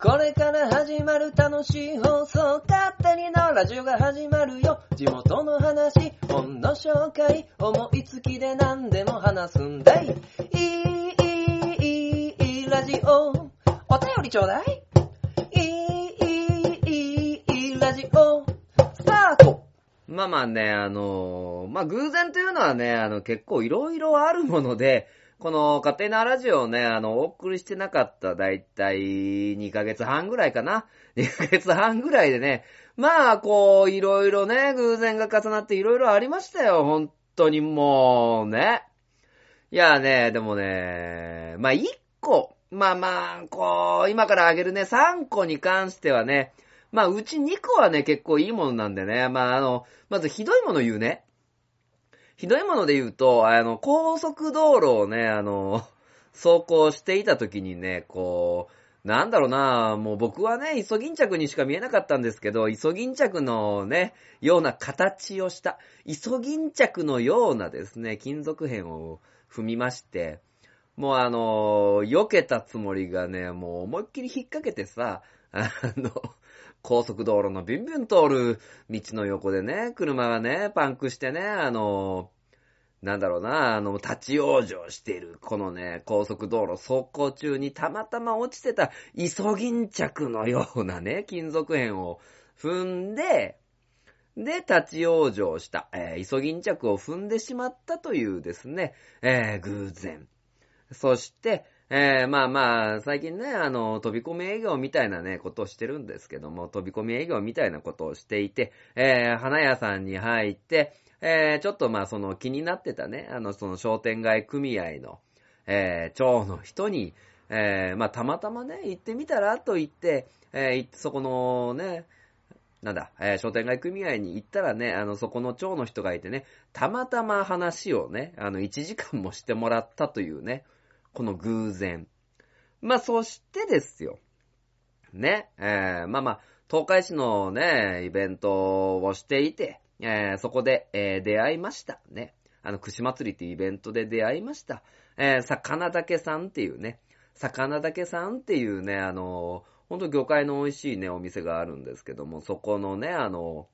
これから始まる楽しい放送、勝手にのラジオが始まるよ。地元の話、本の紹介、思いつきで何でも話すんだい。いい、いい、いい、ラジオ。お便りちょうだい。いい、いい、いい、ラジオ。スタートまあまあね、あのまあ偶然というのはね、あの結構いろいろあるもので、この勝手なラジオをね、あの、お送りしてなかっただいたい2ヶ月半ぐらいかな。2ヶ月半ぐらいでね、まあ、こう、いろいろね、偶然が重なっていろいろありましたよ。本当にもう、ね。いやね、でもね、まあ1個、まあまあ、こう、今からあげるね、3個に関してはね、まあ、うち2個はね、結構いいものなんでね、まあ、あの、まずひどいもの言うね。ひどいもので言うと、あの、高速道路をね、あの、走行していた時にね、こう、なんだろうな、もう僕はね、イソギンチャクにしか見えなかったんですけど、イソギンチャクのね、ような形をした、イソギンチャクのようなですね、金属片を踏みまして、もうあの、避けたつもりがね、もう思いっきり引っ掛けてさ、あの、高速道路のビュンビュン通る道の横でね、車がね、パンクしてね、あの、なんだろうな、あの、立ち往生している、このね、高速道路走行中にたまたま落ちてた、イソギンチャクのようなね、金属片を踏んで、で、立ち往生した、えー、イソギンチャクを踏んでしまったというですね、えー、偶然。そして、えー、まあまあ、最近ね、あの、飛び込み営業みたいなね、ことをしてるんですけども、飛び込み営業みたいなことをしていて、えー、花屋さんに入って、えー、ちょっとまあその気になってたね、あのその商店街組合の、えー、長の人に、えー、まあたまたまね、行ってみたらと言って、えー、そこのね、なんだ、えー、商店街組合に行ったらね、あの、そこの長の人がいてね、たまたま話をね、あの、1時間もしてもらったというね、この偶然。まあ、そしてですよ。ね、えー、まあまあ、東海市のね、イベントをしていて、えー、そこで、えー、出会いました。ね。あの、串祭りっていうイベントで出会いました。えー、魚だけさんっていうね、魚だけさんっていうね、あのほんと魚介の美味しいね、お店があるんですけども、そこのね、あの、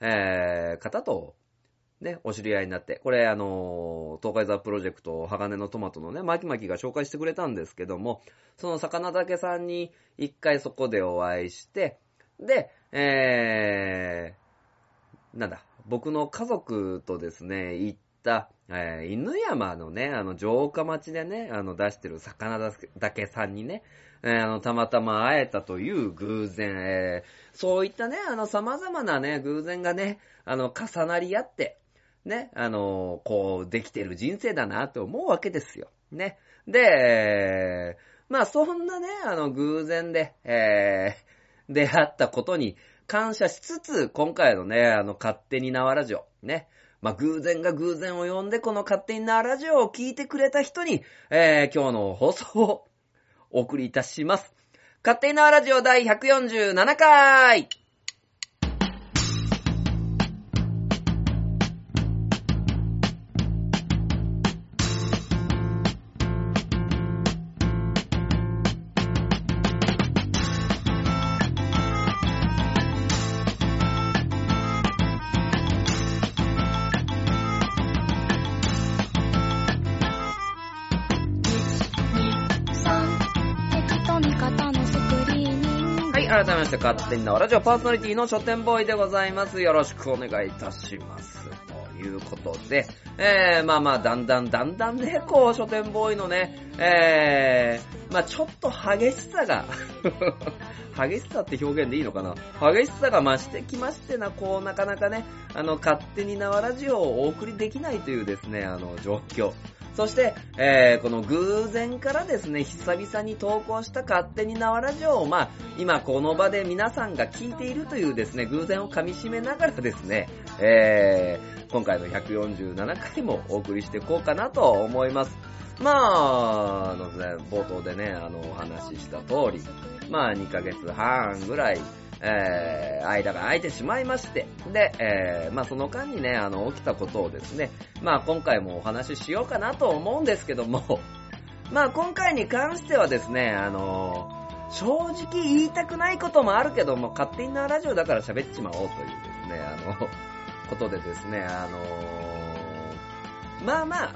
えー、方と、ね、お知り合いになって、これあの、東海座プロジェクト、鋼のトマトのね、マキマキが紹介してくれたんですけども、その魚だけさんに一回そこでお会いして、で、えー、なんだ、僕の家族とですね、行った、えー、犬山のね、あの、城下町でね、あの、出してる魚だけさんにね、えー、あの、たまたま会えたという偶然、えー、そういったね、あの、様々なね、偶然がね、あの、重なり合って、ね、あの、こう、できてる人生だなって思うわけですよ。ね。で、まあ、そんなね、あの、偶然で、えー、出会ったことに感謝しつつ、今回のね、あの、勝手に縄ラジオ、ね。まあ、偶然が偶然を呼んで、この勝手に縄ラジオを聞いてくれた人に、えー、今日の放送をお送りいたします。勝手に縄ラジオ第147回勝手に縄ラジオパーソナリティの書店ボーイでございます。よろしくお願いいたします。ということで、えー、まあまあ、だんだんだんだんね、こう、書店ボーイのね、えー、まあちょっと激しさが 激しさって表現でいいのかな？激しさが増してきましてな、こう、なかなかね、あの、勝手に縄ラジオをお送りできないというですね、あの、状況。そして、えー、この偶然からですね、久々に投稿した勝手に縄ラジオを、まあ、今この場で皆さんが聞いているというですね、偶然を噛み締めながらですね、えー、今回の147回もお送りしていこうかなと思います。まあ、あのね、冒頭でね、あの、お話しした通り、まあ、2ヶ月半ぐらい、えー、間が空いてしまいまして、で、えー、まあその間にね、あの、起きたことをですね、まあ今回もお話ししようかなと思うんですけども、まあ今回に関してはですね、あの、正直言いたくないこともあるけども、勝手になラジオだから喋っちまおうというですね、あの、ことでですね、あのーまあまあ、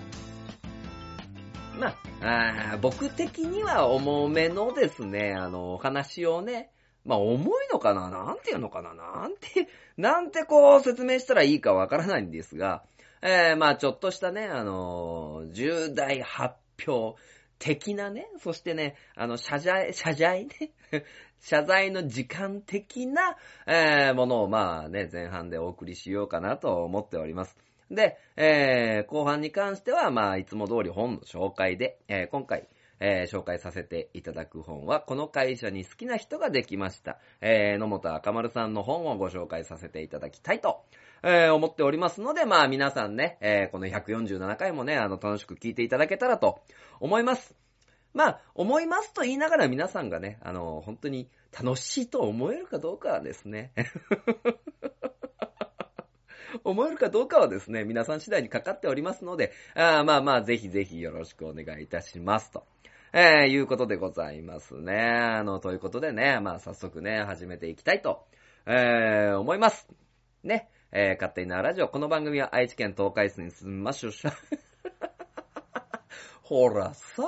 まあ、あ僕的には重めのですね、あの、お話をね、まあ重いのかな？なんていうのかな？なんて、なんてこう説明したらいいかわからないんですが、えー、まあちょっとしたね、あのー重大発表的なね、そしてね、あの、謝罪、謝罪ね、謝罪の時間的な、えーものをまあね、前半でお送りしようかなと思っております。で、えー後半に関しては、まあ、いつも通り本の紹介で、えー今回、えー紹介させていただく本は、この会社に好きな人ができました。えー野本赤丸さんの本をご紹介させていただきたいと、えー思っておりますので、まあ皆さんね、えーこの147回もね、あの、楽しく聞いていただけたらと思います。まあ、思いますと言いながら皆さんがね、あの、本当に楽しいと思えるかどうかはですね、思えるかどうかはですね、皆さん次第にかかっておりますので、あまあまあ、ぜひぜひよろしくお願いいたしますと。えー、いうことでございますね。あの、ということでね、まあ早速ね、始めていきたいと、えー、思います。ね、えー、勝手になラジオ。この番組は愛知県東海市に住みましょう。ほらさ、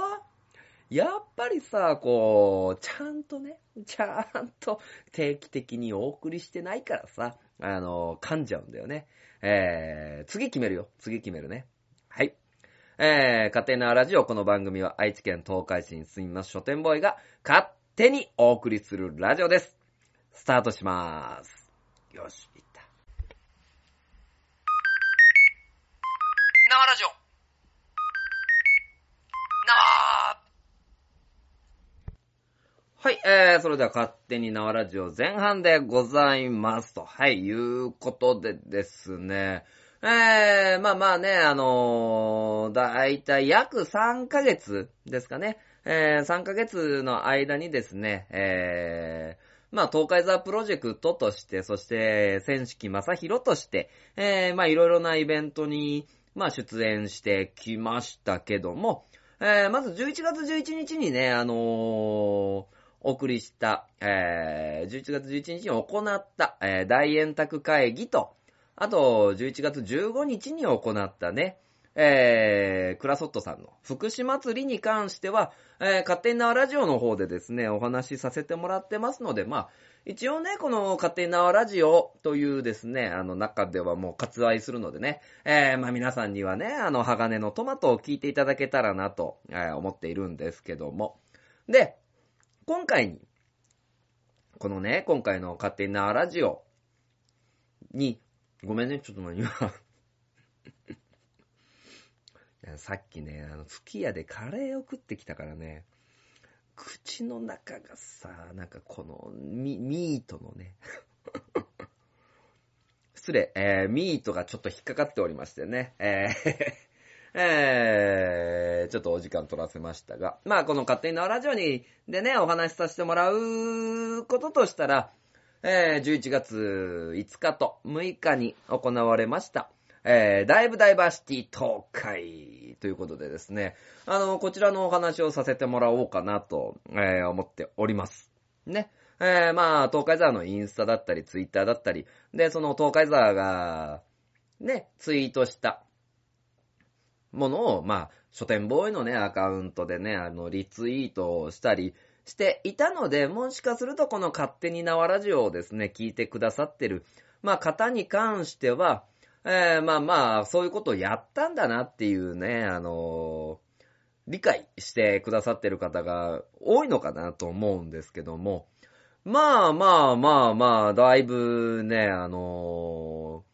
やっぱりさ、こう、ちゃんとね、ちゃんと定期的にお送りしてないからさ、あの、噛んじゃうんだよね。えー、次決めるよ。次決めるね。はい。えー、家庭なラジオ、この番組は愛知県東海市に住みます書店ボーイが勝手にお送りするラジオです。スタートしまーす。よし、いった。生ラジオ生はい、えー、それでは勝手に縄ラジオ前半でございますと。はい、いうことでですね。えー、まあまあね、あのー、だいたい約3ヶ月ですかね。えー、3ヶ月の間にですね、えー、まあ、東海ザプロジェクトとして、そして、千式正宏として、えー、まあ、いろいろなイベントに、まあ、出演してきましたけども、えー、まず11月11日にね、あのー、お送りした、えー、11月11日に行った、えー、大円卓会議と、あと、11月15日に行ったね、えー、クラソットさんの福島祭りに関しては、えー、勝手に縄ラジオの方でですね、お話しさせてもらってますので、まあ、一応ね、この勝手に縄ラジオというですね、あの中ではもう割愛するのでね、えー、まあ皆さんにはね、あの、鋼のトマトを聞いていただけたらなと、えー思っているんですけども。で、今回に、このね、今回の勝手に縄ラジオに、ごめんね、ちょっと今、いやさっきね、あの、すき家でカレーを食ってきたからね、口の中がさ、なんかこの、ミミートのね、失礼、えー、ミートがちょっと引っかかっておりましてね、えーえー、ちょっとお時間取らせましたが、まあこの勝手に縄ラジオに、でね、お話しさせてもらうこととしたら、えー、11月5日と6日に行われました、えー、ダイブダイバーシティ東海ということでですね、あの、こちらのお話をさせてもらおうかなと、えー思っております。ね。えー、まあ、東海沢のインスタだったり、ツイッターだったり、で、その東海沢が、ね、ツイートしたものを、まあ、書店ボーイのね、アカウントでね、あの、リツイートをしたりしていたので、もしかするとこの勝手に縄ラジオをですね、聞いてくださってる、まあ、方に関しては、えー、まあまあ、そういうことをやったんだなっていうね、あのー理解してくださってる方が多いのかなと思うんですけども、まあまあまあまあ、だいぶね、あのー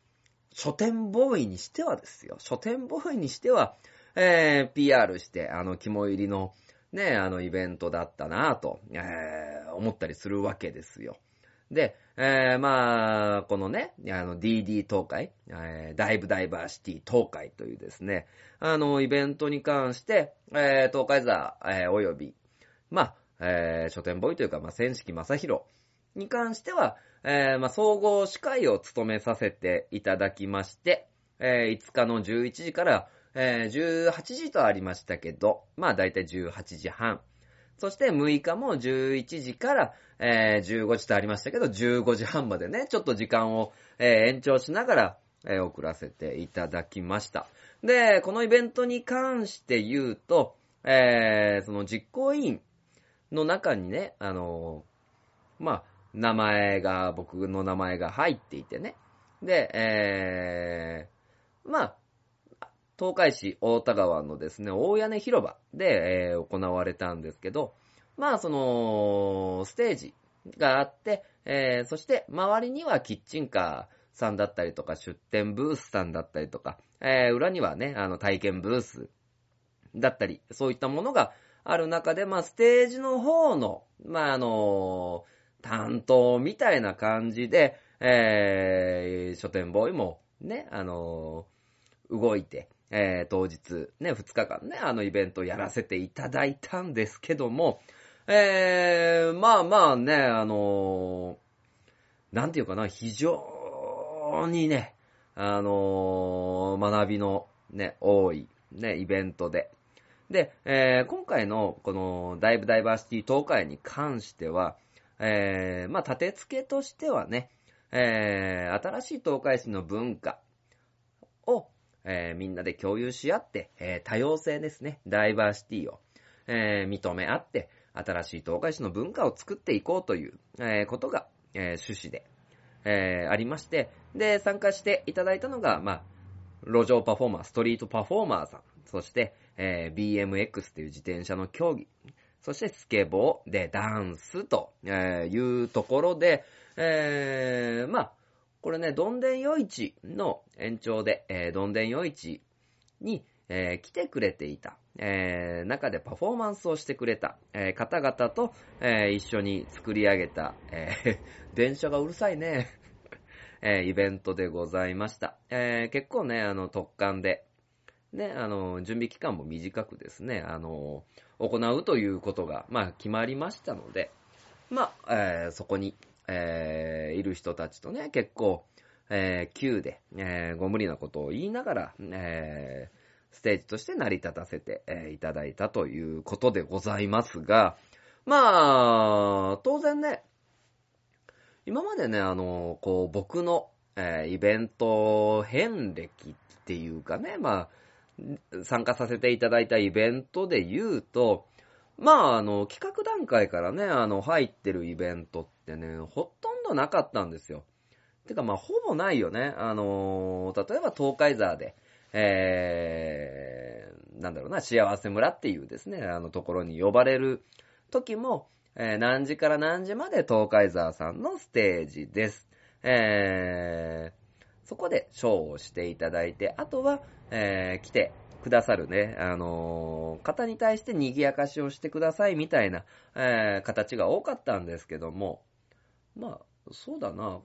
書店ボーイにしてはですよ。書店ボーイにしては、えー、PR して、あの、肝入りの、ね、あの、イベントだったなぁと、えー、思ったりするわけですよ。で、えー、まあ、このね、あの、DD 東海、えー、ダイブダイバーシティ東海というですね、あの、イベントに関して、えー、東海座、えー、および、まあ、えー、書店ボーイというか、まあ、千式正宏に関しては、えー、まあ、総合司会を務めさせていただきまして、えー、5日の11時から、えー、18時とありましたけど、まあ、だいたい18時半そして6日も11時から、えー15時とありましたけど、15時半までね、ちょっと時間を、えー延長しながら、えー送らせていただきました。で、このイベントに関して言うと、えーその実行委員の中にね、あのまあ、名前が、僕の名前が入っていてね。で、えーまあ、東海市大田川のですね、大屋根広場で、えー行われたんですけど、まあ、その、ステージがあって、えーそして周りにはキッチンカーさんだったりとか、出店ブースさんだったりとか、えー裏にはね、あの、体験ブースだったり、そういったものがある中で、まあ、ステージの方の、まあ、あの、担当みたいな感じで、えー書店ボーイもね、あの、動いて、えー当日、ね、2日間ね、あのイベントをやらせていただいたんですけども、えー、まあまあね、あのなんていうかな、非常にね、あの学びのね、多い、ね、イベントで。で、えー今回のこのダイブダイバーシティ東海に関しては、えーまあ、立て付けとしてはね、えー新しい東海市の文化を、えーみんなで共有し合って、え多様性ですね、ダイバーシティを、え認め合って、新しい東海市の文化を作っていこうという、えことが、え趣旨で、えありまして、で、参加していただいたのが、まあ、路上パフォーマー、ストリートパフォーマーさん、そして、え BMX という自転車の競技、そしてスケボーでダンスというところで、えーまあ、これね、どんでん夜市の延長で、えーどんでん夜市に、えー来てくれていた、えー中でパフォーマンスをしてくれた、えー方々と、えー一緒に作り上げた、えー 電車がうるさいね。えーイベントでございました。えー結構ね、あの、特感で、ね、あの、準備期間も短くですね、あの、行うということが、まあ、決まりましたので、まあ、えーそこに、えーいる人たちとね、結構、えー急で、えーご無理なことを言いながら、えーステージとして成り立たせて、えーいただいたということでございますが、まあ、当然ね、今までね、あの、こう、僕の、えーイベント遍歴っていうかね、まあ、参加させていただいたイベントで言うと、まあ、あの、企画段階からね、あの、入ってるイベントってね、ほとんどなかったんですよ。てか、まあ、ほぼないよね。あのー例えば東海沢で、えー、なんだろうな、幸せ村っていうですね、あのところに呼ばれる時も、えー何時から何時まで東海沢さんのステージです。えー、そこでショーをしていただいて、あとは、えー来てくださるね、あのー方に対して賑やかしをしてくださいみたいな、えー形が多かったんですけども、まあ、そうだな、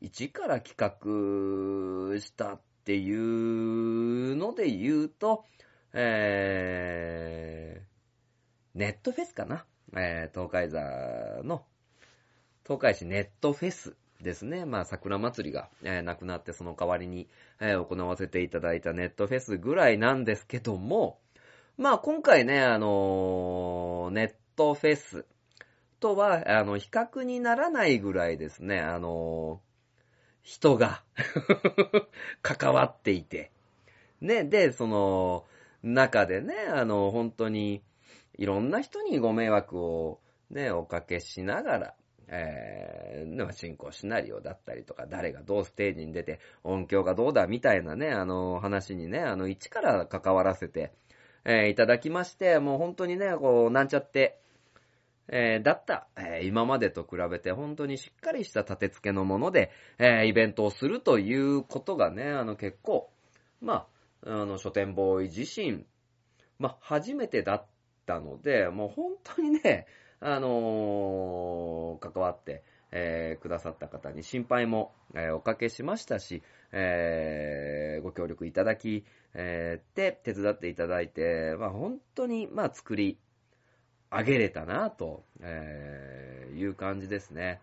一から企画したっていうので言うと、えー、ネットフェスかな。えー、東海座の、東海市ネットフェスですね。まあ、桜祭りが、えーなくなってその代わりに、えー行わせていただいたネットフェスぐらいなんですけども、まあ、今回ね、あのーネットフェスとは、あの、比較にならないぐらいですね、あの人が 関わっていて、ね、で、その、中でね、あの、本当に、いろんな人にご迷惑をね、おかけしながら、えー、まあ進行シナリオだったりとか、誰がどうステージに出て、音響がどうだみたいなね、あの、話にね、あの、一から関わらせて、えーいただきまして、もう本当にね、こう、なんちゃって、えーだった、えー今までと比べて本当にしっかりした立て付けのもので、えーイベントをするということがね、あの結構、まあ、あの書店ボーイ自身、まあ初めてだったので、もう本当にね、あのー関わって、えーくださった方に心配も、えーおかけしましたし、えーご協力いただき、えー、手伝っていただいて、まあ本当に、まあ作り、上げれたなと、えーいう感じですね。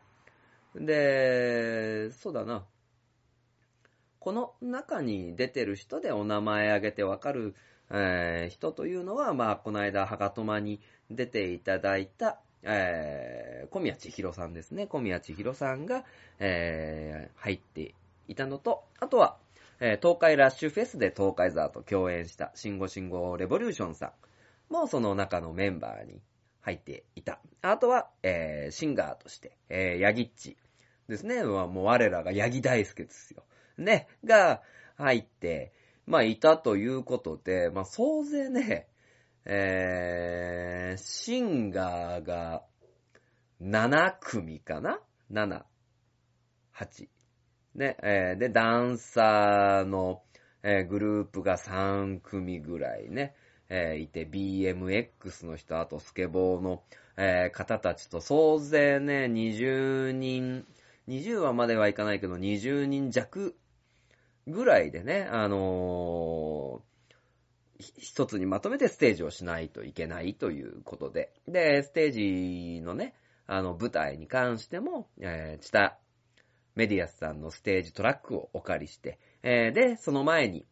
で、そうだな。この中に出てる人でお名前挙げてわかる、えー人というのは、まあ、この間、はがとまに出ていただいた、えー、小宮千尋さんですね。小宮千尋さんが、えー、入っていたのと、あとは、えー、東海ラッシュフェスで東海ザーと共演した、シンゴシンゴレボリューションさんもその中のメンバーに入っていた。あとは、えー、シンガーとして、えー、ヤギッチですね。もう我らがヤギ大輔ですよ。ね、が入って、まあいたということで、まあ総勢ね、えー、シンガーが7組かな ?7、8。ね、えー、で、ダンサーの、えー、グループが3組ぐらいね、えー、いて、BMX の人、あとスケボーの、えー、方たちと総勢ね、20人、20話まではいかないけど、20人弱ぐらいでね、あのー、一つにまとめてステージをしないといけないということで、で、ステージのね、あの、舞台に関しても、えー、チタメディアスさんのステージトラックをお借りして、えー、で、その前に、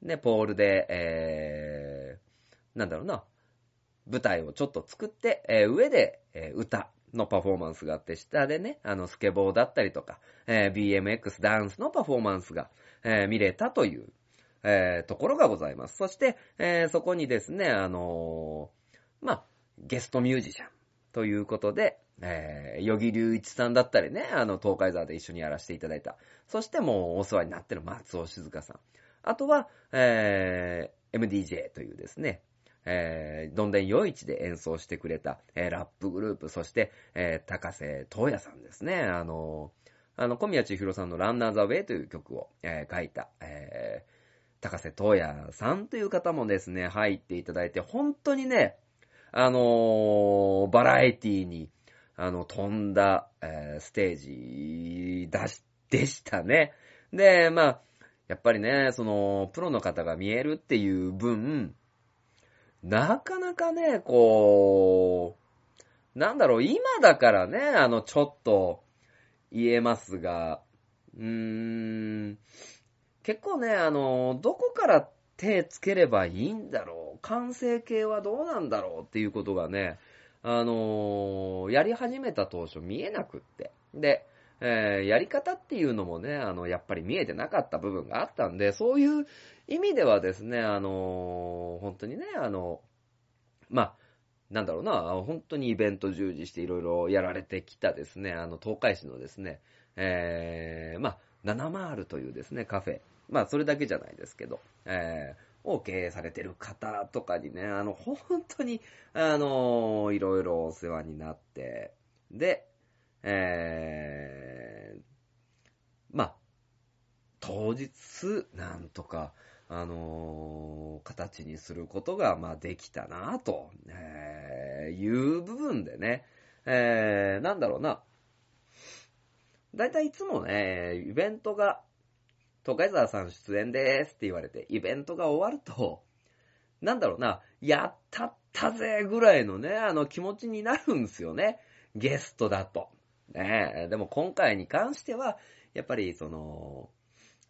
ね、ポールで、えー、なんだろうな、舞台をちょっと作って、えー、上で、えー、歌のパフォーマンスがあって、下でね、あの、スケボーだったりとか、えー、BMX ダンスのパフォーマンスが、えー、見れたという、えー、ところがございます。そして、えー、そこにですね、あのー、まあ、ゲストミュージシャンということで、えー、ヨギ隆一さんだったりね、あの、東海沢で一緒にやらせていただいた。そしてもうお世話になってる松尾静香さん。あとは、えー、MDJ というですね、えー、どんでん夜市で演奏してくれた、えー、ラップグループ、そして、えー、高瀬東也さんですね。あのあの、小宮千尋さんのランナーザウェイという曲を、えー、書いた、え、高瀬東也さんという方もですね、入っていただいて、本当にね、あのー、バラエティに、あの、飛んだ、えー、ステージだし、でしたね。で、まあ、やっぱりね、その、プロの方が見えるっていう分、なかなかね、こう、なんだろう、今だからね、あの、ちょっと言えますが、うーん、結構ね、あの、どこから手つければいいんだろう、完成形はどうなんだろうっていうことがね、あのやり始めた当初見えなくって。で、えー、やり方っていうのもね、あの、やっぱり見えてなかった部分があったんで、そういう意味ではですね、あの、本当にね、あの、まあ、なんだろうな、本当にイベント従事していろいろやられてきたですね、あの、東海市のですね、えー、まあ、七マールというですね、カフェ。まあ、それだけじゃないですけど、えー、を経営されてる方とかにね、あの、本当に、あのー、いろいろお世話になって、で、えー、まあ、当日、なんとか、あのー、形にすることが、まあ、できたな、と、えー、いう部分でね、えー、なんだろうな。だいたいいつもね、イベントが、東海沢さん出演ですって言われて、イベントが終わると、なんだろうな、やったったぜぐらいのね、あの気持ちになるんですよね。ゲストだと。ねでも今回に関しては、やっぱりその、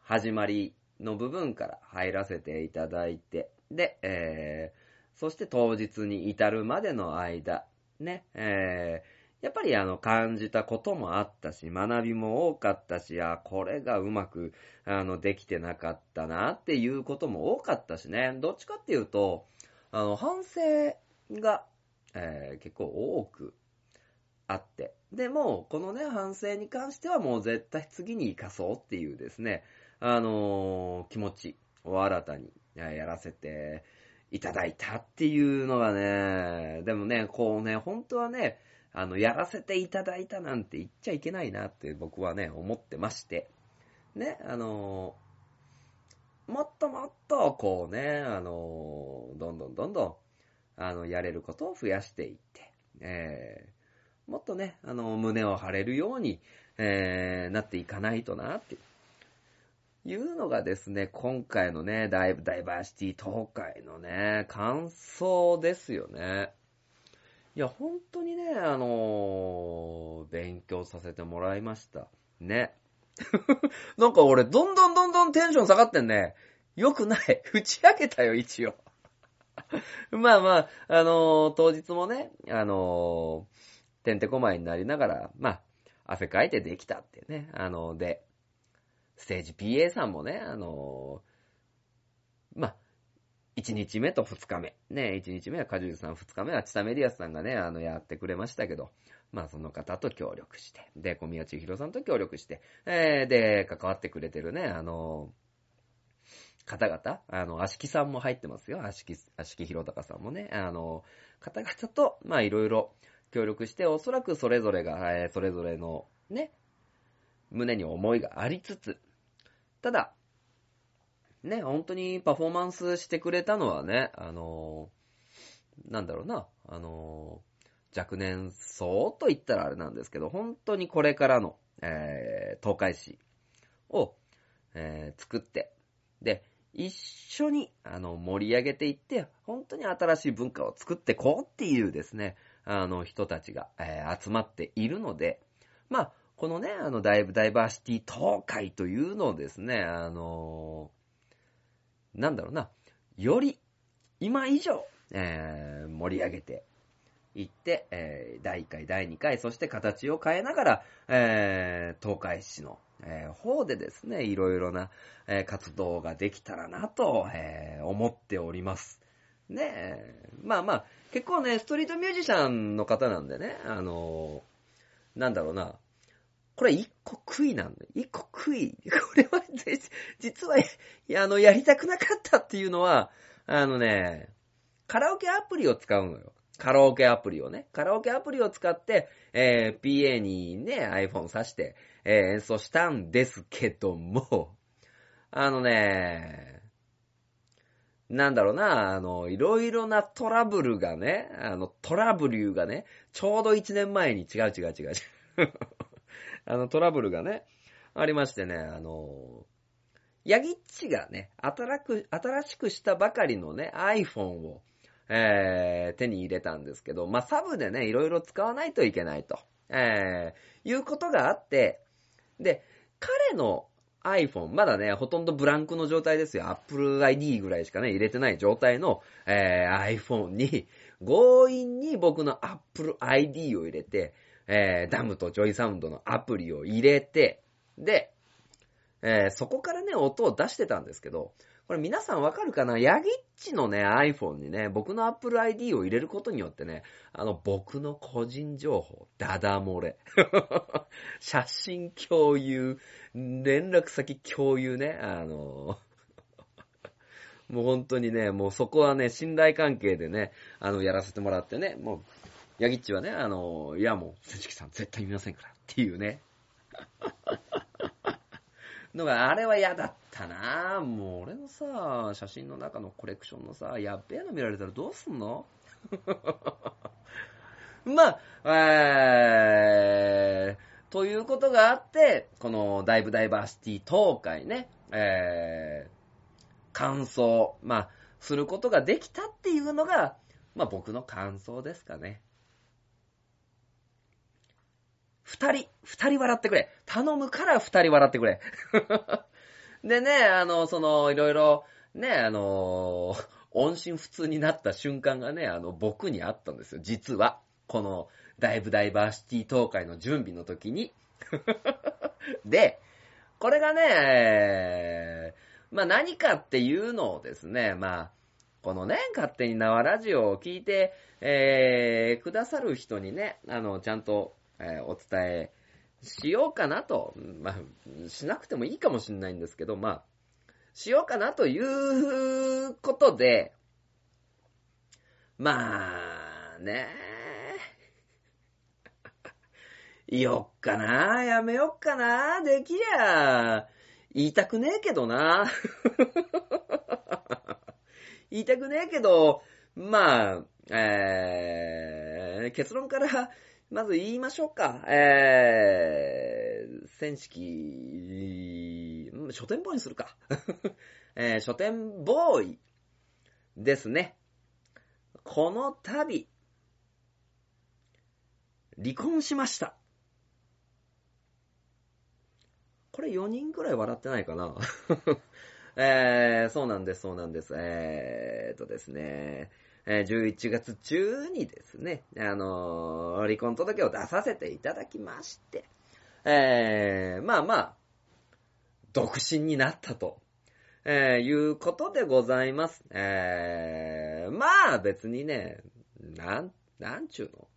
始まりの部分から入らせていただいて、で、えー、そして当日に至るまでの間、ね、えー、やっぱりあの感じたこともあったし、学びも多かったし、あ、これがうまく、あの、できてなかったなっていうことも多かったしね、どっちかっていうと、あの、反省が、えー、結構多くあって、でも、このね、反省に関してはもう絶対次に生かそうっていうですね、あのー、気持ちを新たにやらせていただいたっていうのがね、でもね、こうね、本当はね、あの、やらせていただいたなんて言っちゃいけないなって僕はね、思ってまして。ね、あのー、もっともっと、こうね、あのー、どんどんどんどん、あの、やれることを増やしていって、えー、もっとね、あの、胸を張れるように、えー、なっていかないとな、っていうのがですね、今回のね、ダイダイバーシティ東海のね、感想ですよね。いや、本当にね、あのー、勉強させてもらいました。ね。なんか俺、どんどんどんどんテンション下がってんね。よくない。打ち上げたよ、一応。まあまあ、あのー当日もね、あのーてんてこまいになりながら、まあ、汗かいてできたってね、あのーで、ステージ PA さんもね、あのまあ、1日目と2日目。ね、1日目はカジュさん、2日目はチタメディアスさんがね、あの、やってくれましたけど、まあ、その方と協力して、で、小宮千尋さんと協力して、えー、で、関わってくれてるね、あの方々、あの、足木さんも入ってますよ。足木、足木弘隆さんもね、あの、方々と、まあ、いろいろ協力して、おそらくそれぞれが、えーそれぞれの、ね、胸に思いがありつつ、ただ、ね、本当にパフォーマンスしてくれたのはね、あのなんだろうな、あの若年層と言ったらあれなんですけど、本当にこれからの、えー、東海市を、えー作って、で、一緒に、あの、盛り上げていって、本当に新しい文化を作ってこうっていうですね、あの、人たちが、えー集まっているので、まあ、このね、あの、ダイブダイバーシティ東海というのをですね、あのなんだろうな、より、今以上、えー盛り上げていって、えー第1回、第2回、そして形を変えながら、えー東海市の、えー方でですね、いろいろな、えー活動ができたらなと、えー思っております。ねえ、まあまあ、結構ね、ストリートミュージシャンの方なんでね、あのーなんだろうな、これ一個悔いなんだ。一個悔い。これは、実は、あの、やりたくなかったっていうのは、あのね、カラオケアプリを使うのよ。カラオケアプリをね。カラオケアプリを使って、えー PA にね、iPhone 挿して、えー演奏したんですけども、あのね、なんだろうな、あの、いろいろなトラブルがね、あの、トラブルがね、ちょうど1年前に違う違う違う違う。あの、トラブルがね、ありましてね、あの、ヤギッチがね、新く、新しくしたばかりのね、iPhone を、えー、手に入れたんですけど、まあ、サブでね、いろいろ使わないといけないと、えー、いうことがあって、で、彼の iPhone、まだね、ほとんどブランクの状態ですよ。Apple ID ぐらいしかね、入れてない状態の、えー iPhone に、強引に僕の Apple ID を入れて、えーダムと JOYSOUND のアプリを入れて、で、えーそこからね、音を出してたんですけど、これ皆さんわかるかな？ヤギッチのね、iPhone にね、僕の Apple ID を入れることによってね、あの、僕の個人情報、ダダ漏れ。写真共有、連絡先共有ね、あの、もう本当にね、もうそこはね、信頼関係でね、あの、やらせてもらってね、もう、ヤギッチはね、あの、いやもう、関さん絶対見ませんからっていうね。のが、あれは嫌だったなもう俺のさ、写真の中のコレクションのさ、やっべえの見られたらどうすんの？まあ、えー、ということがあって、このダイブダイバーシティ東海ね、えー、感想、まあ、することができたっていうのが、まあ僕の感想ですかね。二人、二人笑ってくれ。頼むから二人笑ってくれ。でね、あの、その、いろいろ、ね、あの、音信不通になった瞬間がね、あの、僕にあったんですよ、実は。この、ダイブダイバーシティ東海の準備の時に。で、これがね、まあ何かっていうのをですね、まあ、このね、勝手に縄ラジオを聞いて、えー、くださる人にね、あの、ちゃんと、えーお伝えしようかなと、まあ、しなくてもいいかもしれないんですけど、まあ、しようかなということで、まあ、ね。よっかな。やめよっかな。できりゃ、言いたくねえけどな。言いたくねえけど、まあ、えー、結論から、まず言いましょうか。えー、戦式、書店ボーイにするか。えー、書店ボーイですね。この度、離婚しました。これ4人くらい笑ってないかな えー、そうなんです、そうなんです。えーっとですね、え11月中にですね、あの離婚届を出させていただきまして、えー、まあまあ、独身になったと、えーいうことでございます。えー、まあ別にね、なん、なんちゅうの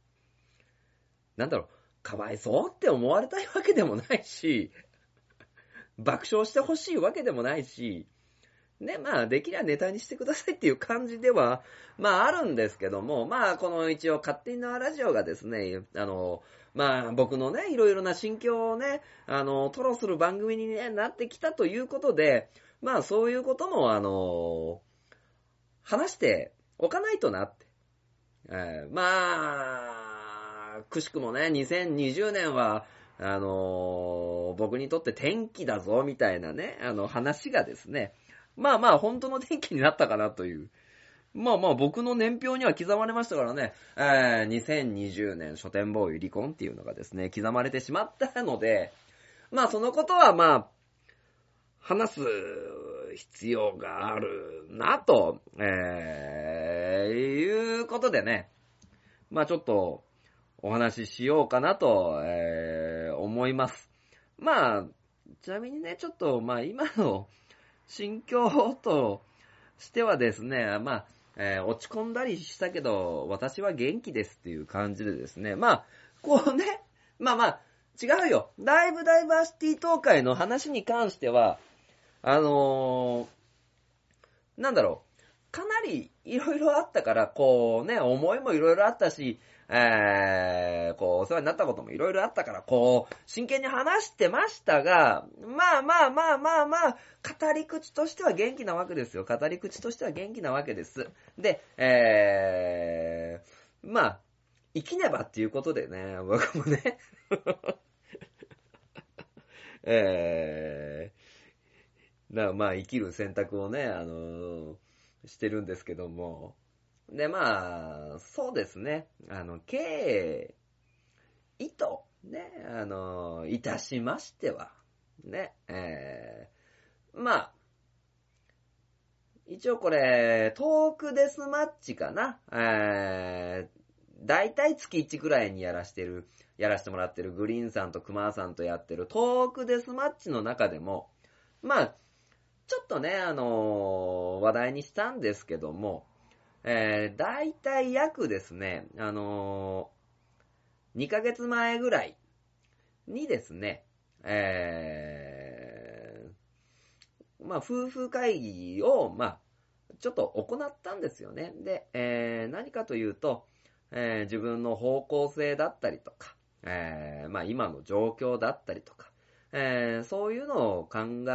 なんだろう、かわいそうって思われたいわけでもないし、爆笑してほしいわけでもないし、ね、まあ、できりゃネタにしてくださいっていう感じでは、まあ、あるんですけども、まあ、この一応、勝手にのラジオがですね、あの、まあ、僕のね、いろいろな心境をね、あの、吐露する番組に、ね、なってきたということで、まあ、そういうことも、あの、話しておかないとなって。えーまあ、くしくもね、2020年は、あの僕にとって天気だぞ、みたいなね、あの話がですね、まあまあ、本当の天気になったかなという。まあまあ、僕の年表には刻まれましたからね、えー2020年書店ボーイ離婚っていうのがですね、刻まれてしまったので、まあそのことはまあ、話す必要があるなと、えー、いうことでね、まあちょっとお話ししようかなと、えー思います。まあ、ちなみにね、ちょっと、まあ今の心境としてはですね、まあ、えー落ち込んだりしたけど、私は元気ですっていう感じでですね、まあ、こうね、まあまあ、違うよ。ライブダイバーシティ東海の話に関しては、あのーなんだろう、かなりいろいろあったから、こうね、思いもいろいろあったし、えー、こう、お世話になったこともいろいろあったから、こう、真剣に話してましたが、まあまあまあまあまあ、語り口としては元気なわけですよ。語り口としては元気なわけです。で、えー、まあ、生きねばっていうことでね、僕もね、えー、なまあ、生きる選択をね、あのーしてるんですけども、で、まあ、そうですね。あの、経意図、ね、あの、いたしましては、ね、えー、まあ、一応これ、トークデスマッチかな。えー、だいたい月1くらいにやらしてる、やらしてもらってるグリーンさんとクマさんとやってるトークデスマッチの中でも、まあ、ちょっとね、あのー話題にしたんですけども、えー、だいたい約ですね、あのー2ヶ月前ぐらいにですね、えー、まあ、夫婦会議を、まあ、ちょっと行ったんですよね。で、えー、何かというと、えー自分の方向性だったりとか、えーまあ、今の状況だったりとか、えーそういうのを鑑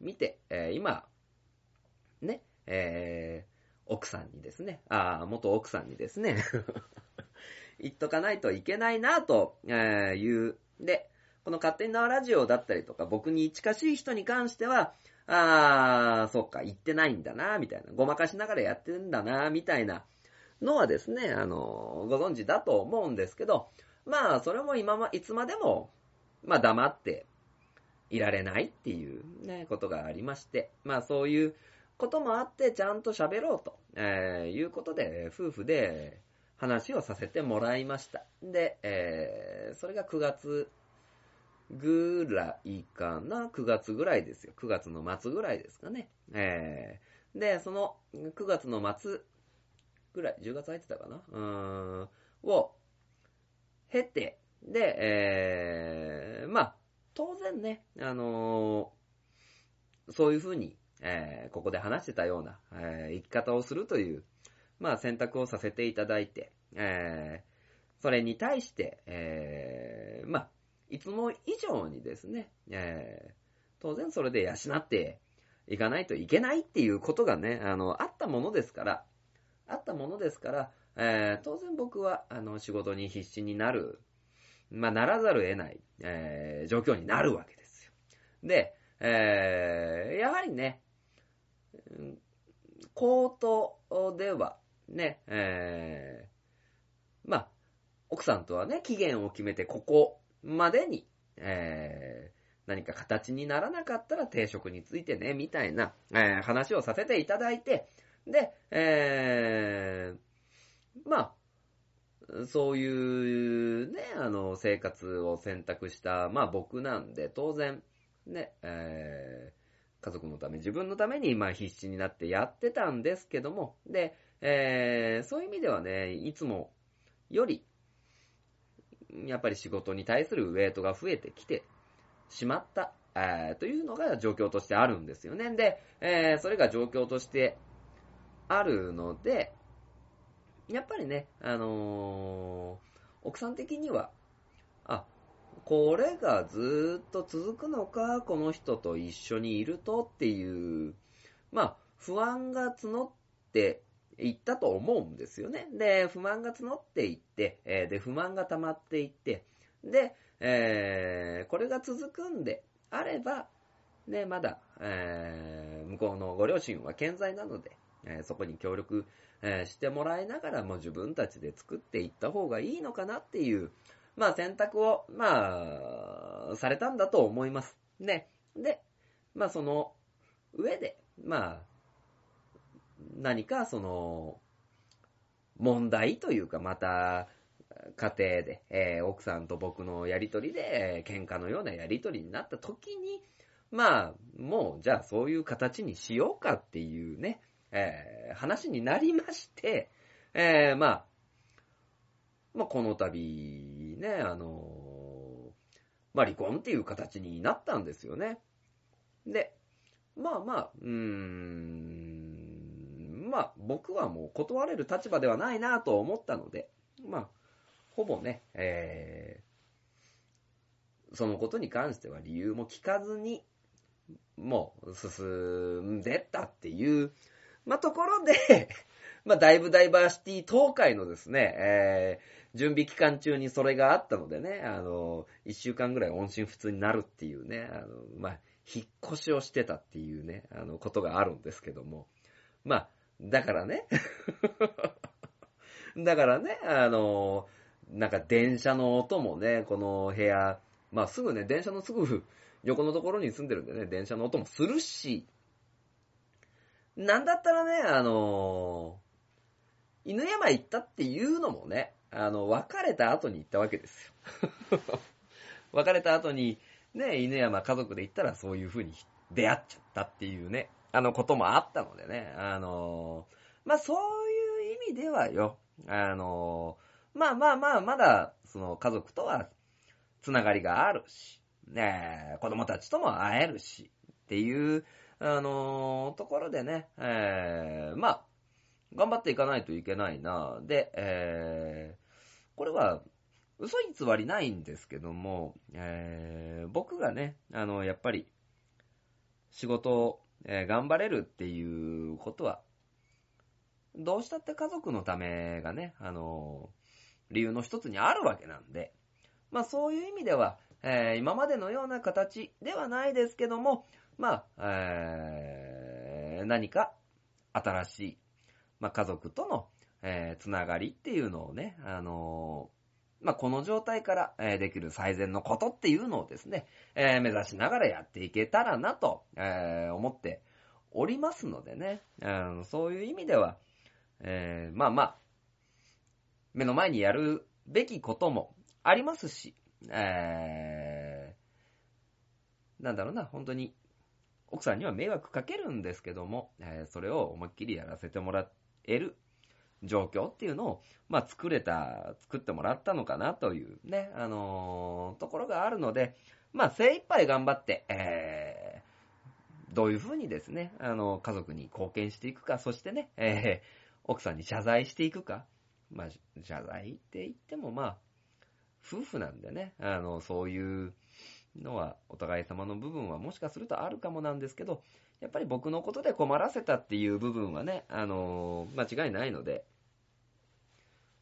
見て、えー今、ね、えー奥さんにですね、あー元奥さんにですね、言っとかないといけないなという。で、この勝手に縄ラジオだったりとか、僕に近しい人に関しては、あー、そっか、言ってないんだな、みたいな。ごまかしながらやってるんだな、みたいなのはですね、あの、ご存知だと思うんですけど、まあ、それも今ま、いつまでも、まあ、黙っていられないっていうね、ことがありまして、まあ、そういうこともあって、ちゃんと喋ろうと、えーいうことで、夫婦で話をさせてもらいました。で、えーそれが9月ぐらいかな ?9 月ぐらいですよ。9月の末ぐらいですかね。えーで、その9月の末ぐらい、10月入ってたかな？うーん、を経て、で、えーまあ、当然ね、あのーそういうふうに、えーここで話してたような、えー生き方をするという、まあ、選択をさせていただいて、えーそれに対して、えーまあ、いつも以上にですね、えー当然それで養っていかないといけないっていうことがね、あの、あったものですから、あったものですから、えー当然僕は、あの、仕事に必死になる、まあ、ならざるを得ない、えー状況になるわけですよ。で、えーやはりね、うん。口頭では、ね、えーまあ、奥さんとはね、期限を決めて、ここまでに、えー何か形にならなかったら定職についてね、みたいな、えー話をさせていただいて、で、えー、まあ、そういうね、あの、生活を選択した、まあ僕なんで、当然、ね、えー家族のため、自分のために、まあ必死になってやってたんですけども、で、えーそういう意味ではね、いつもより、やっぱり仕事に対するウェイトが増えてきてしまった、えーというのが状況としてあるんですよね。で、えーそれが状況としてあるので、やっぱりね、あのー奥さん的には、これがずっと続くのか、この人と一緒にいるとっていう、まあ、不安が募っていったと思うんですよね。で、不満が募っていって、えで、不満が溜まっていって、で、えーこれが続くんであれば、ね、まだ、えー向こうのご両親は健在なので、えーそこに協力、えしてもらいながらも自分たちで作っていった方がいいのかなっていう、まあ選択を、まあ、されたんだと思います。ね。で、まあその上で、まあ、何かその、問題というか、また、家庭で、えー奥さんと僕のやりとりで、喧嘩のようなやりとりになった時に、まあ、もう、じゃあそういう形にしようかっていうね、えー話になりまして、えーまあ、まあ、この度、ね、あのまあ、離婚っていう形になったんですよね。で、まあまあ、うーん、まあ、僕はもう断れる立場ではないなと思ったので、まあ、ほぼね、えーそのことに関しては理由も聞かずに、もう進んでったっていう、まあ、ところで、まあ、だいぶダイバーシティ東海のですね、えー準備期間中にそれがあったのでね、あの、一週間ぐらい音信不通になるっていうね、あの、まあ、引っ越しをしてたっていうね、あの、ことがあるんですけども。まあ、だからね、だからね、あの、なんか電車の音もね、この部屋、まあすぐね、電車のすぐ 横のところに住んでるんでね、電車の音もするし、なんだったらね、あの、犬山行ったっていうのもね、あの、別れた後に行ったわけですよ。別れた後に、ね、犬山家族で行ったらそういう風に出会っちゃったっていうね、あのこともあったのでね、あの、まあそういう意味ではよ、あの、まあまあまあ、まだ、その家族とはつながりがあるし、ね、子供たちとも会えるし、っていう、あのところでね、えーまあ、頑張っていかないといけないな。で、えーこれは、嘘偽りないんですけども、えー僕がね、あの、やっぱり、仕事を、えー頑張れるっていうことは、どうしたって家族のためがね、あの、理由の一つにあるわけなんで、まあそういう意味では、えー今までのような形ではないですけども、まあ、えー何か新しい、まあ家族との、えーつながりっていうのをね、あのまあこの状態から、えできる最善のことっていうのをですね、え目指しながらやっていけたらなと、え思っておりますのでね、うんそういう意味では、えまあまあ、目の前にやるべきこともありますし、えーなんだろうな、本当に、奥さんには迷惑かけるんですけども、えーそれを思いっきりやらせてもらっえる状況っていうのを、まあ、作れた、作ってもらったのかなというね、あのーところがあるので、まあ、精一杯頑張って、えーどういうふうにですね、あの、家族に貢献していくか、そしてね、えー奥さんに謝罪していくか、まあ、謝罪って言っても、まあ、夫婦なんでね、あの、そういうのは、お互い様の部分はもしかするとあるかもなんですけど、やっぱり僕のことで困らせたっていう部分はね、あの間違いないので、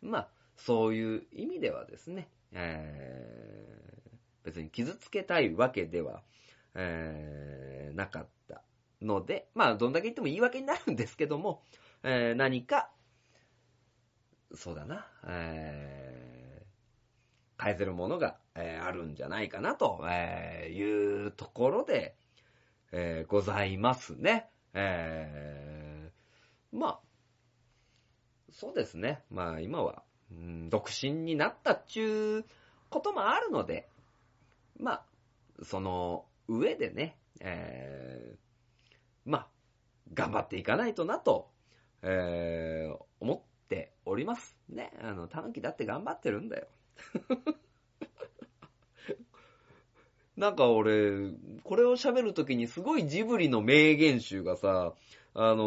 まあ、そういう意味ではですね、えー別に傷つけたいわけでは、えーなかったので、まあ、どんだけ言っても言い訳になるんですけども、えー何か、そうだな、えー変えてるものが、えーあるんじゃないかなと、えーいうところで、えーございますね。えーまあ、そうですね。まあ今は、うん独身になったっちゅうこともあるので、まあ、その上でね、えーまあ、頑張っていかないとなと、えー思っております。ね。あの、たぬきだって頑張ってるんだよ。なんか俺、これを喋るときにすごいジブリの名言集がさ、あの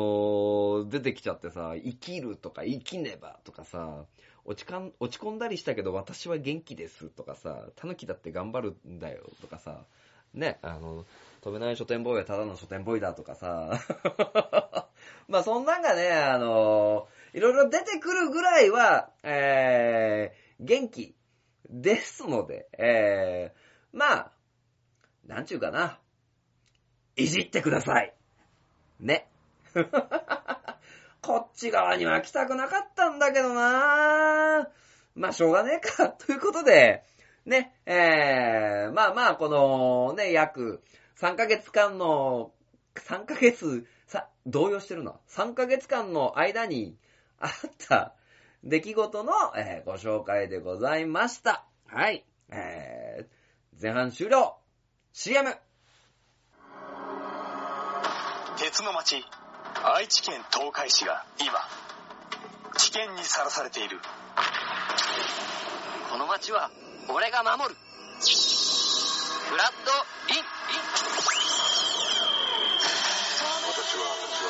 ー出てきちゃってさ、生きるとか生きねばとかさ、落ちかん落ち込んだりしたけど私は元気ですとかさ、タヌキだって頑張るんだよとかさ、ね、あの、飛べない書店ボーイはただの書店ボーイだとかさ、まあそんなんがね、あのいろいろ出てくるぐらいは、えー、元気ですので、えー、まあ、なんちゅうかな、いじってください。ね。こっち側には来たくなかったんだけどなぁまあ、しょうがねえか。ということで、ね、えー、まあまあ、このね、約3ヶ月間の、3ヶ月、さ、動揺してるな。3ヶ月間の間にあった出来事の、えーご紹介でございました。はい。えー、前半終了。CM! 鉄の町愛知県東海市が今危険にさらされている。この町は俺が守る。フラッド・リン。私は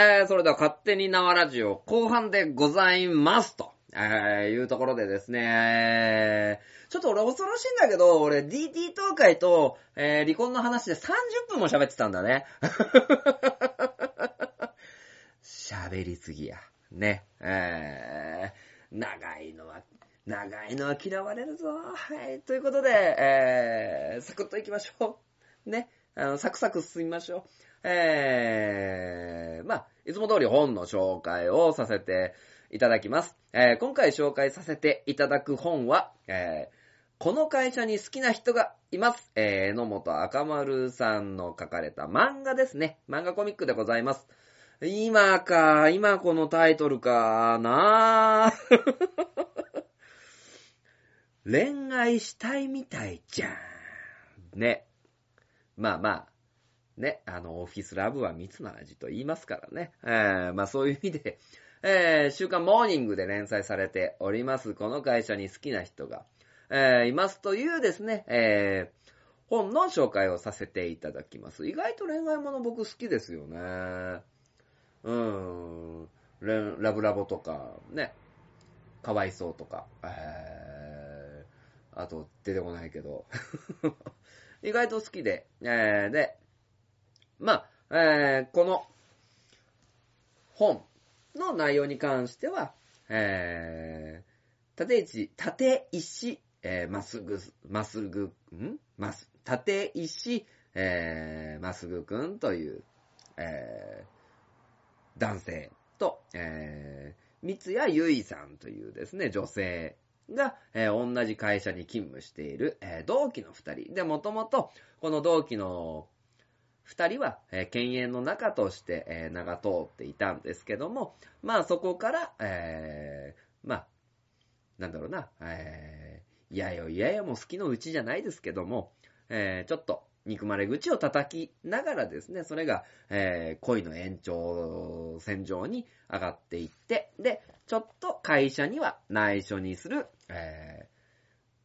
えー、それでは勝手に縄ラジオ後半でございますと、えー、いうところでですね、ちょっと俺恐ろしいんだけど、俺 DT 東海と、えー離婚の話で30分も喋ってたんだね。喋りすぎや。ね。えー、長いのは、長いのは嫌われるぞ。はい。ということで、えー、サクッと行きましょう。ね。あの、サクサク進みましょう。えー、まあ、いつも通り本の紹介をさせていただきます。えー今回紹介させていただく本は、えーこの会社に好きな人がいます。えー、野本赤丸さんの書かれた漫画ですね。漫画コミックでございます。今か、今このタイトルかなぁ 恋愛したいみたいじゃん。ね。まあまあ、ね、あの、オフィスラブは蜜の味と言いますからね。えー、まあそういう意味で、えー、週刊モーニングで連載されております、この会社に好きな人が、えー、いますというですね、えー、本の紹介をさせていただきます。意外と恋愛もの僕好きですよね。うーん。ラブラボとか、ね。かわいそうとか、えー、あと出てこないけど。意外と好きで、えー、で、まあ、えー、この本の内容に関しては、えー、縦石、縦石、えー、まっすぐ、まっすぐ、ん？まっす、縦石、えー、まっすぐくんという、えー、男性と、えー、三谷ゆいさんというですね、女性が、えー同じ会社に勤務している、えー同期の二人。で、もともと、この同期の二人は、えー犬猿の中として、えー名が通っていたんですけども、まあそこから、えーまあ、なんだろうな、えー、いやよいやよも好きのうちじゃないですけども、えーちょっと憎まれ口を叩きながらですね、それが、えー恋の延長線上に上がっていって、で、ちょっと会社には内緒にする、えー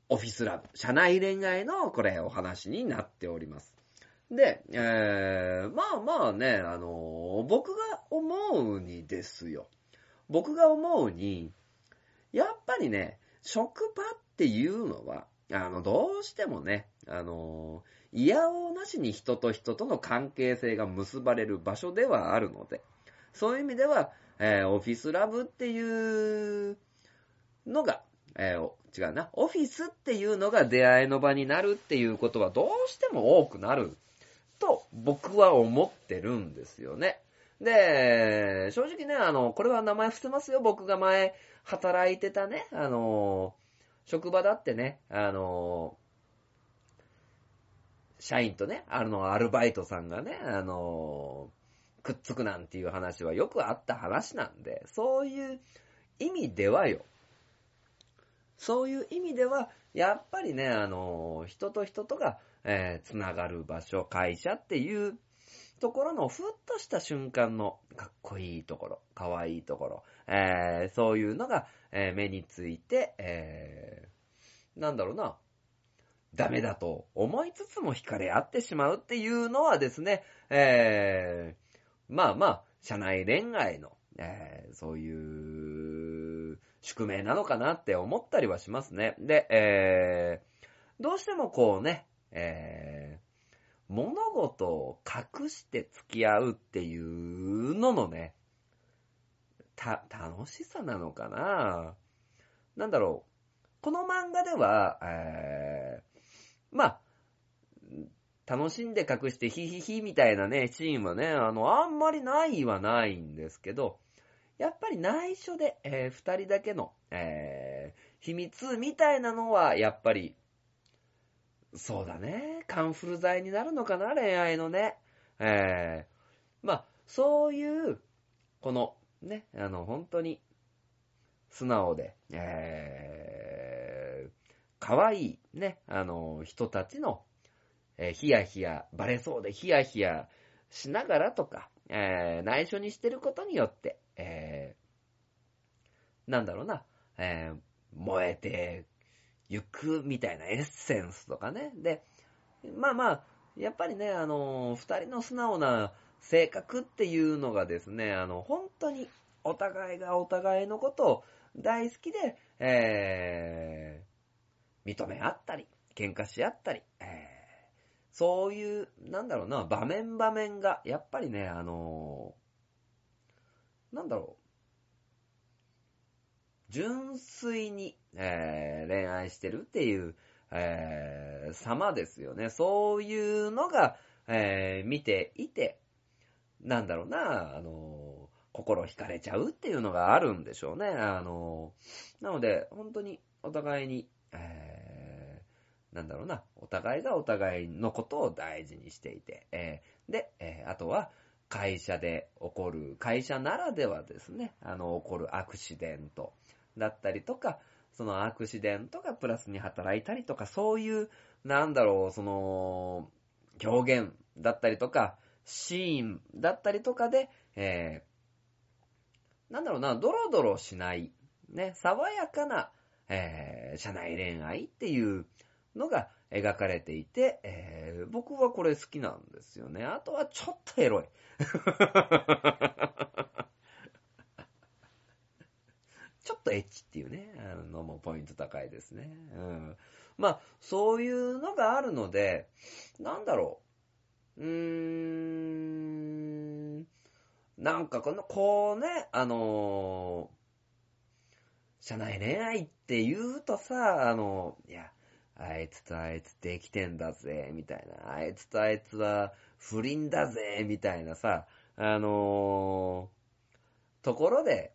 オフィスラブ、社内恋愛のこれお話になっております。で、えー、まあまあね、あの僕が思うにですよ。僕が思うに、やっぱりね、職場っていうのは、あの、どうしてもね、あの、いやおなしに人と人との関係性が結ばれる場所ではあるので、そういう意味では、えーオフィスラブっていうのが、えー違うな、オフィスっていうのが出会いの場になるっていうことはどうしても多くなると僕は思ってるんですよね。で、正直ね、あの、これは名前伏せますよ。僕が前働いてたね、あの、職場だってね、あの、社員とね、あの、アルバイトさんがね、あの、くっつくなんていう話はよくあった話なんで、そういう意味ではよ。そういう意味では、やっぱりね、あの、人と人とが、えーつながる場所、会社っていうところのふっとした瞬間のかっこいいところ、かわいいところ、えーそういうのが、えー目について、えーなんだろうな、ダメだと思いつつも惹かれ合ってしまうっていうのはですね、えーまあまあ、社内恋愛の、えーそういう宿命なのかなって思ったりはしますね。で、えーどうしてもこうね、えー物事を隠して付き合うっていうののね、た、楽しさなのかな？なんだろう。この漫画では、えーまあ、楽しんで隠してヒヒヒみたいなね、シーンはね、あの、あんまりないはないんですけど、やっぱり内緒で、えー二人だけの、えー秘密みたいなのは、やっぱり、そうだね、カンフル剤になるのかな、恋愛のね。えーまあ、そういう、この、ね、あの、本当に、素直で、えー、可愛いね、あの、人たちの、えーヒヤヒヤ、バレそうでヒヤヒヤしながらとか、えー内緒にしてることによって、えーなんだろうな、えー燃えてゆくみたいなエッセンスとかね。で、まあまあ、やっぱりね、あの、二人の素直な性格っていうのがですね、あの、本当にお互いがお互いのことを大好きで、えー、認め合ったり、喧嘩し合ったり、えー、そういう、なんだろうな、場面場面が、やっぱりね、あのなんだろう、純粋に、えー恋愛してるっていう、えー様ですよね。そういうのが、えー見ていて、なんだろうな、あの心惹かれちゃうっていうのがあるんでしょうね。あのなので、本当にお互いに、えーなんだろうな、お互いがお互いのことを大事にしていて、えーで、えーあとは、会社で起こる、会社ならではですね、あの、起こるアクシデントだったりとか、そのアクシデントがプラスに働いたりとか、そういう、なんだろう、その、表現だったりとか、シーンだったりとかで、えー、なんだろうな、ドロドロしない、ね、爽やかな、えー、社内恋愛っていうのが描かれていて、えー僕はこれ好きなんですよね。あとはちょっとエロい。ちょっとエッチっていうね、あのもポイント高いですね。うん。まあ、そういうのがあるので、なんだろう。うーん。なんかこの、こうね、あの社内恋愛って言うとさ、あの、いや、あいつとあいつできてんだぜ、みたいな。あいつとあいつは不倫だぜ、みたいなさ、あのところで、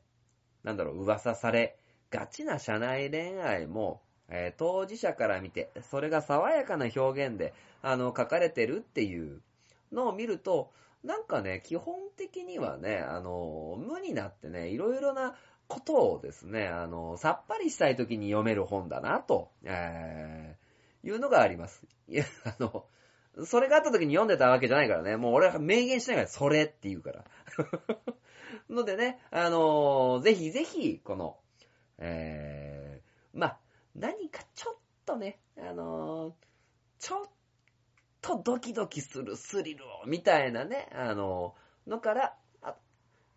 なんだろう、噂されがちな社内恋愛も、えー当事者から見て、それが爽やかな表現で、あの、書かれてるっていうのを見ると、なんかね、基本的にはね、あの、無になってね、いろいろなことをですね、あの、さっぱりしたい時に読める本だな、と、えーいうのがあります。いや、あの、それがあった時に読んでたわけじゃないからね、もう俺は明言しないから、それって言うから。のでね、あのぜひぜひ、この、えー、まあ、何かちょっとね、あのちょっとドキドキするスリルを、みたいなね、あののから、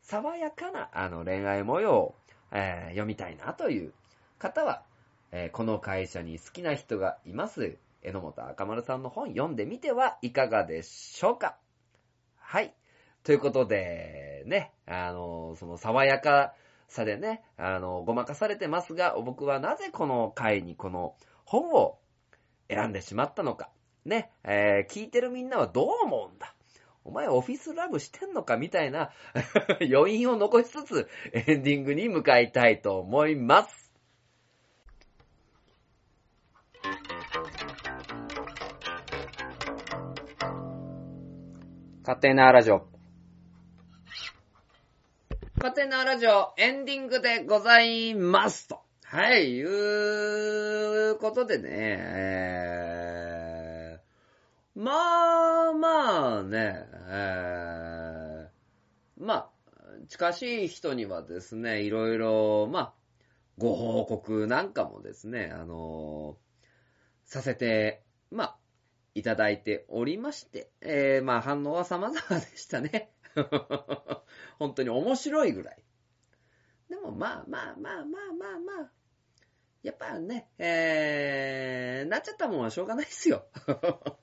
爽やかな、あの、恋愛模様を、えー読みたいなという方は、えーこの会社に好きな人がいます。榎本赤丸さんの本読んでみてはいかがでしょうかはい。ということで、ね、あの、その爽やかさでね、あの、ごまかされてますが、僕はなぜこの回にこの本を選んでしまったのか。ね、えー聞いてるみんなはどう思うんだお前オフィスラブしてんのかみたいな 余韻を残しつつエンディングに向かいたいと思います。勝手なラジオ。勝手なラジオエンディングでございますと。はい、いうことでね、えー、まあまあね、えー、まあ、近しい人にはですね、いろいろ、まあ、ご報告なんかもですね、あのさせて、まあ、いただいておりまして、えー、まあ反応は様々でしたね。本当に面白いぐらい。でもまあまあまあまあまあまあ、やっぱね、えー、なっちゃったもんはしょうがないですよ。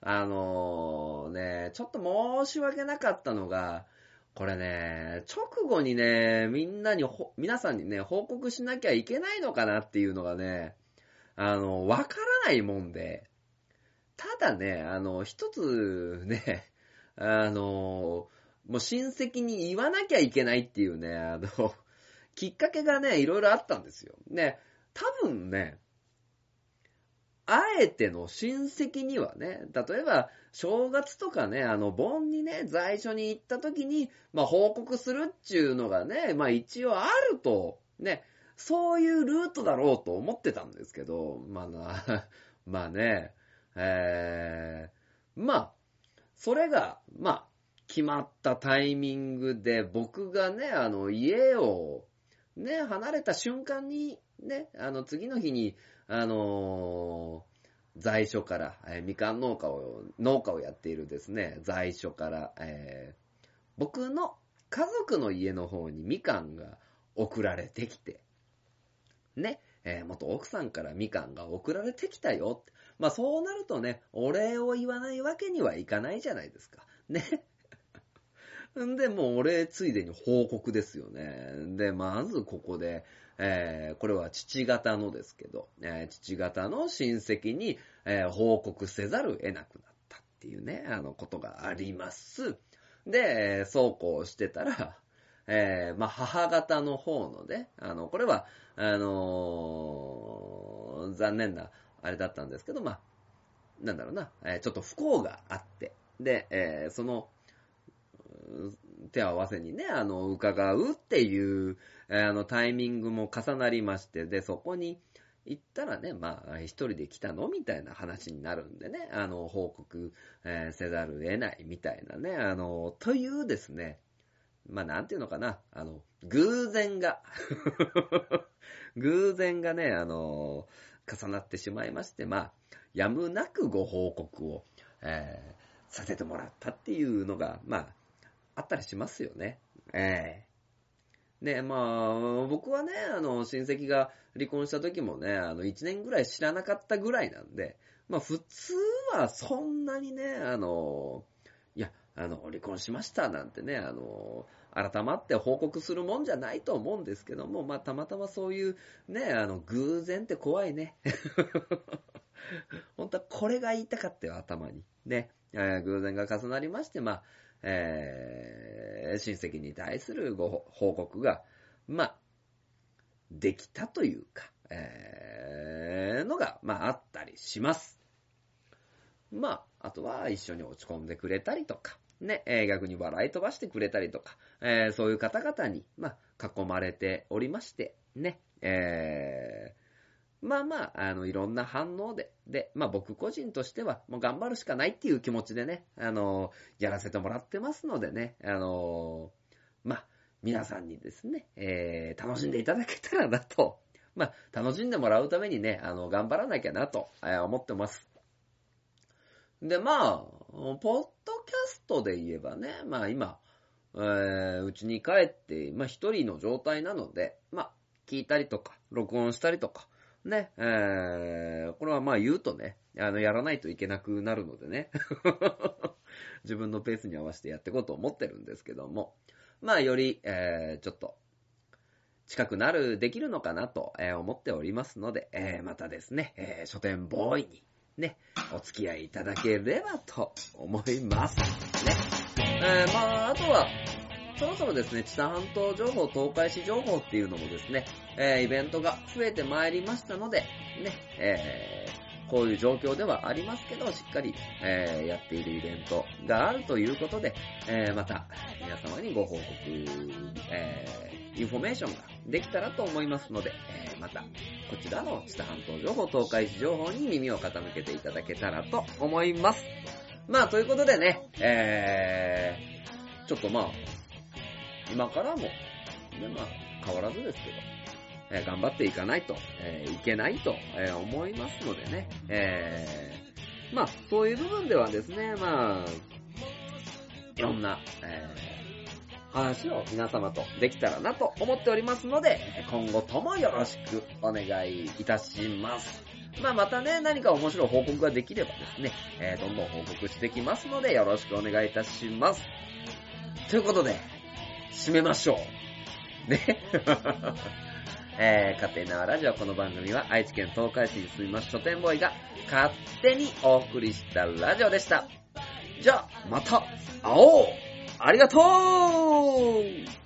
あのね、ちょっと申し訳なかったのが、これね、直後にね、みんなに、皆さんにね、報告しなきゃいけないのかなっていうのがね、あの、わからないもんで、ただね、あの、一つね、あの、もう親戚に言わなきゃいけないっていうね、あの、きっかけがね、いろいろあったんですよ。ね、多分ね、あえての親戚にはね、例えば、正月とかね、あの、盆にね、在所に行った時に、まあ、報告するっていうのがね、まあ、一応あると、ね、そういうルートだろうと思ってたんですけど、まあな、まあね、えー、まあ、それが、まあ、決まったタイミングで、僕がね、あの、家を、ね、離れた瞬間に、ね、あの、次の日に、あのー在所から、えーみかん農家を、農家をやっているですね、在所から、えー僕の家族の家の方にみかんが送られてきて、ね、えー元奥さんからみかんが送られてきたよ。まあそうなるとね、お礼を言わないわけにはいかないじゃないですか。ね。んで、もうお礼ついでに報告ですよね。で、まずここで、えーこれは父方のですけど、えー父方の親戚に、えー報告せざるを得なくなったっていうね、あのことがあります。で、そうこうしてたら、えーまあ、母方の方のね、あの、これは、あのー残念な、あれだったんですけど、まあ、なんだろうな、えーちょっと不幸があって、で、えその、手合わせにね、あの、伺うっていう、あの、タイミングも重なりまして、で、そこに行ったらね、まあ、一人で来たのみたいな話になるんでね、あの、報告、えーせざるを得ないみたいなね、あの、というですね、まあ、なんていうのかな、あの、偶然が、偶然がね、あの、重なってしまいまして、まあ、やむなくご報告を、えーさせてもらったっていうのが、まあ、あったりしますよね。ええね、まあ、僕はね、あの、親戚が離婚した時もね、あの、1年ぐらい知らなかったぐらいなんで、まあ、普通はそんなにね、あの、いや、あの、離婚しましたなんてね、あの、改まって報告するもんじゃないと思うんですけども、まあ、たまたまそういう、ね、あの、偶然って怖いね。本当はこれが言いたかったよ、頭に。ね。偶然が重なりまして、まあ、えー親戚に対するご報告が、まあ、できたというか、えーのが、まあ、あったりします。まあ、あとは一緒に落ち込んでくれたりとか、ね、え逆に笑い飛ばしてくれたりとか、えーそういう方々に、まあ、囲まれておりまして、ね、えーまあまあ、あの、いろんな反応で、で、まあ僕個人としては、もう頑張るしかないっていう気持ちでね、あの、やらせてもらってますのでね、あの、まあ、皆さんにですね、えー楽しんでいただけたらなと、まあ、楽しんでもらうためにね、あの、頑張らなきゃなと、えー思ってます。で、まあ、ポッドキャストで言えばね、まあ今、えー、うちに帰って、まあ、一人の状態なので、まあ、聞いたりとか、録音したりとか、ね、えー、これはまあ言うとね、あの、やらないといけなくなるのでね、自分のペースに合わせてやっていこうと思ってるんですけども、まあ、より、えー、ちょっと、近くなる、できるのかなと、えー思っておりますので、えーまたですね、えー書店ボーイに、ね、お付き合いいただければと思います。ね。えーまあ、あとは、そろそろですね、知多半島情報、東海市情報っていうのもですね、えーイベントが増えてまいりましたので、ね、えーこういう状況ではありますけど、しっかり、えーやっているイベントがあるということで、えーまた皆様にご報告、えーインフォメーションができたらと思いますので、えーまたこちらの知多半島情報、東海市情報に耳を傾けていただけたらと思います。まあ、ということでね、えー、ちょっとまあ、今からも、ね、まあ、変わらずですけど、えー頑張っていかないと、えーいけないと、えー思いますのでね、えーまあ、そういう部分ではですね、まあ、いろんな、えー話を皆様とできたらなと思っておりますので、今後ともよろしくお願いいたします。まあまたね、何か面白い報告ができればですね、えーどんどん報告してきますので、よろしくお願いいたします。ということで、締めましょう。ね。えー、家庭なラジオこの番組は愛知県東海市に住みます書店ボーイが勝手にお送りしたラジオでした。じゃあ、また会おうありがとう